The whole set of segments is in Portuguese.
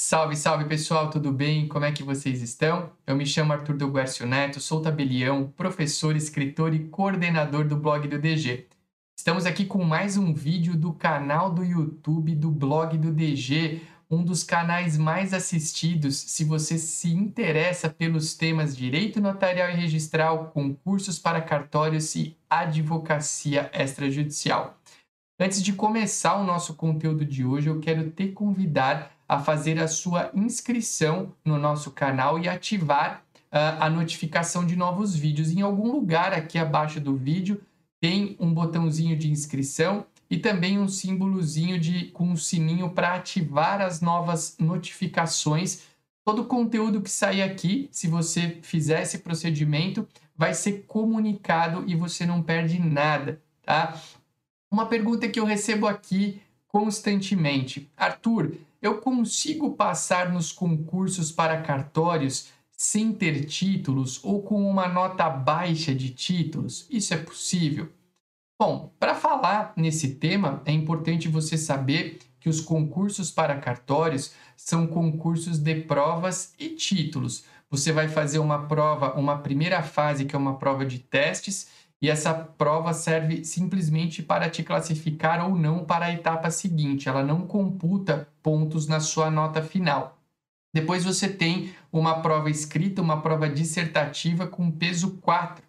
Salve, salve pessoal, tudo bem? Como é que vocês estão? Eu me chamo Arthur do Guercio Neto, sou tabelião, professor, escritor e coordenador do blog do DG. Estamos aqui com mais um vídeo do canal do YouTube do blog do DG, um dos canais mais assistidos se você se interessa pelos temas direito notarial e registral, concursos para cartórios e advocacia extrajudicial. Antes de começar o nosso conteúdo de hoje, eu quero te convidar a fazer a sua inscrição no nosso canal e ativar uh, a notificação de novos vídeos. Em algum lugar aqui abaixo do vídeo tem um botãozinho de inscrição e também um símbolozinho de com um sininho para ativar as novas notificações. Todo o conteúdo que sair aqui, se você fizer esse procedimento, vai ser comunicado e você não perde nada, tá? Uma pergunta que eu recebo aqui constantemente. Arthur, eu consigo passar nos concursos para cartórios sem ter títulos ou com uma nota baixa de títulos? Isso é possível? Bom, para falar nesse tema, é importante você saber que os concursos para cartórios são concursos de provas e títulos. Você vai fazer uma prova, uma primeira fase, que é uma prova de testes, e essa prova serve simplesmente para te classificar ou não para a etapa seguinte. Ela não computa pontos na sua nota final. Depois você tem uma prova escrita, uma prova dissertativa com peso 4.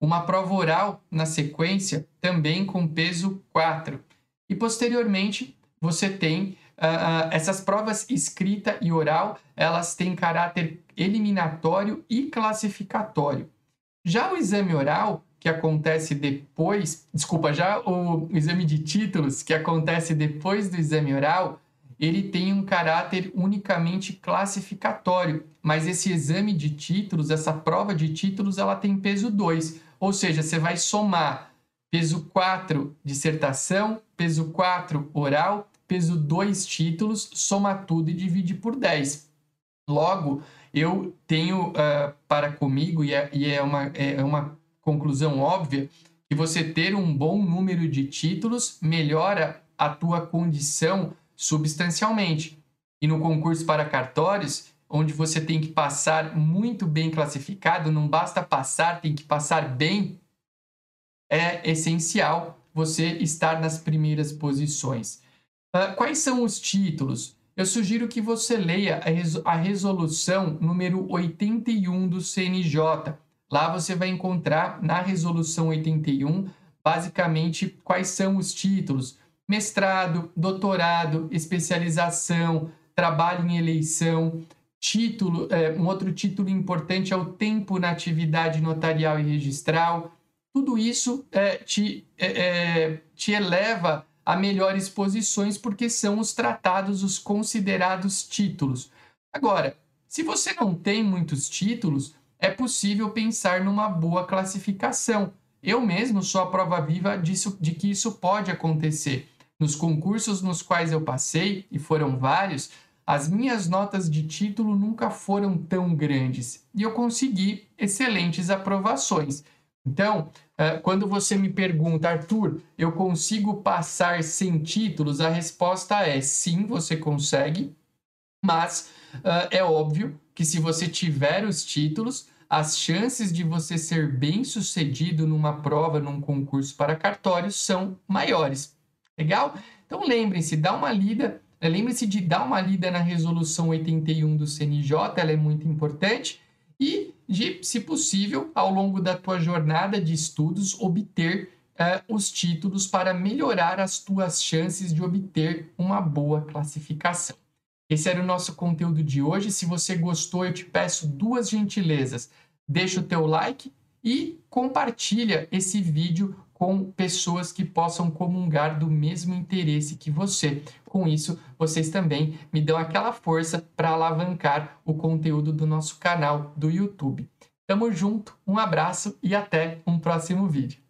Uma prova oral na sequência, também com peso 4. E posteriormente você tem uh, essas provas escrita e oral, elas têm caráter eliminatório e classificatório. Já o exame oral, que acontece depois, desculpa, já o exame de títulos, que acontece depois do exame oral, ele tem um caráter unicamente classificatório, mas esse exame de títulos, essa prova de títulos, ela tem peso 2, ou seja, você vai somar peso 4 dissertação, peso 4 oral, peso 2 títulos, soma tudo e divide por 10. Logo, eu tenho uh, para comigo, e é, e é, uma, é uma conclusão óbvia que você ter um bom número de títulos melhora a tua condição substancialmente. E no concurso para cartórios, onde você tem que passar muito bem classificado, não basta passar, tem que passar bem, é essencial você estar nas primeiras posições. Uh, quais são os títulos? Eu sugiro que você leia a resolução número 81 do CNJ, Lá você vai encontrar na resolução 81 basicamente quais são os títulos: mestrado, doutorado, especialização, trabalho em eleição, título, é, um outro título importante é o tempo na atividade notarial e registral. Tudo isso é, te, é, é te eleva a melhores posições porque são os tratados, os considerados títulos. Agora, se você não tem muitos títulos, é possível pensar numa boa classificação. Eu mesmo sou a prova viva disso, de que isso pode acontecer. Nos concursos nos quais eu passei, e foram vários, as minhas notas de título nunca foram tão grandes e eu consegui excelentes aprovações. Então, eh, quando você me pergunta, Arthur, eu consigo passar sem títulos? A resposta é sim, você consegue, mas uh, é óbvio que se você tiver os títulos, as chances de você ser bem sucedido numa prova, num concurso para cartórios são maiores. Legal? Então lembrem-se, dá uma lida, lembre-se de dar uma lida na resolução 81 do CNJ, ela é muito importante, e de, se possível, ao longo da tua jornada de estudos, obter uh, os títulos para melhorar as tuas chances de obter uma boa classificação. Esse era o nosso conteúdo de hoje. Se você gostou, eu te peço duas gentilezas. Deixa o teu like e compartilha esse vídeo com pessoas que possam comungar do mesmo interesse que você. Com isso, vocês também me dão aquela força para alavancar o conteúdo do nosso canal do YouTube. Tamo junto, um abraço e até um próximo vídeo.